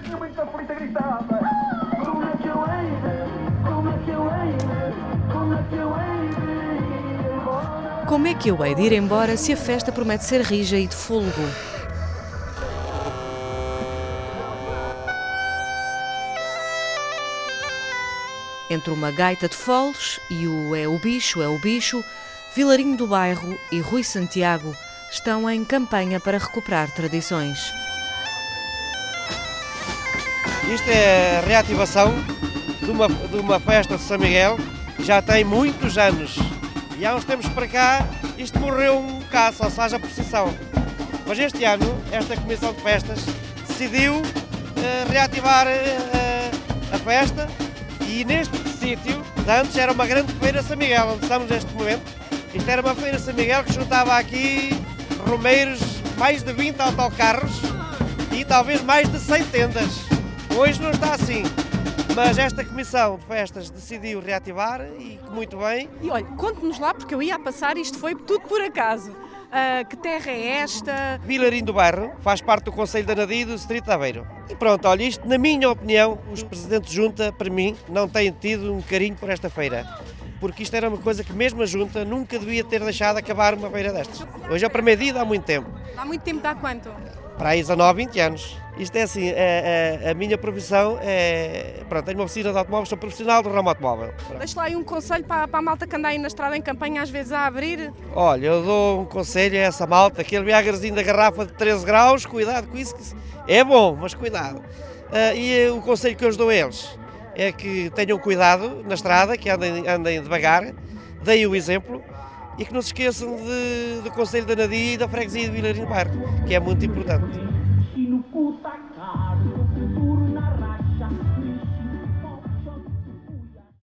tinha. Como é que eu hei como é que eu hei como é que eu hei? Como é que eu hei de ir embora se a festa promete ser rija e de fôlego? Entre uma gaita de foles e o É o Bicho, é o Bicho, Vilarinho do Bairro e Rui Santiago estão em campanha para recuperar tradições. Isto é a reativação de uma, de uma festa de São Miguel que já tem muitos anos. E há uns tempos para cá isto morreu um bocado, só se faz a procissão. Mas este ano, esta Comissão de Festas decidiu eh, reativar eh, a festa e neste sítio, antes era uma grande feira São Miguel, onde estamos neste momento. Isto era uma feira São Miguel que juntava aqui romeiros, mais de 20 autocarros e talvez mais de 100 tendas. Hoje não está assim, mas esta comissão de festas decidiu reativar e que muito bem. E olha, conte-nos lá, porque eu ia a passar, isto foi tudo por acaso. Ah, que terra é esta? Vilarinho do Bairro faz parte do Conselho da Nadia e do Distrito de Aveiro. E pronto, olha, isto, na minha opinião, os presidentes de junta, para mim, não têm tido um carinho por esta feira. Porque isto era uma coisa que mesmo a junta nunca devia ter deixado acabar uma feira destas. Hoje é o primeiro dia de há muito tempo. Há muito tempo, dá quanto? Para aí 19, 20 anos. Isto é assim, é- é- a minha profissão é. Pronto, tenho uma oficina de automóveis, sou profissional do ramo automóvel. Pronto. Deixa lá aí um conselho para, para a malta que anda aí na estrada em campanha, às vezes a abrir. Olha, eu dou um conselho a essa malta, aquele viagrazinho da garrafa de 13 graus, cuidado com isso, é bom, mas cuidado. Ah, e o conselho que eu dou a eles é que tenham cuidado na estrada, que andem, andem devagar, deem o exemplo e que não se esqueçam de, do Conselho da Nadia e da Freguesia de Vilarinho Barco, que é muito importante. Tá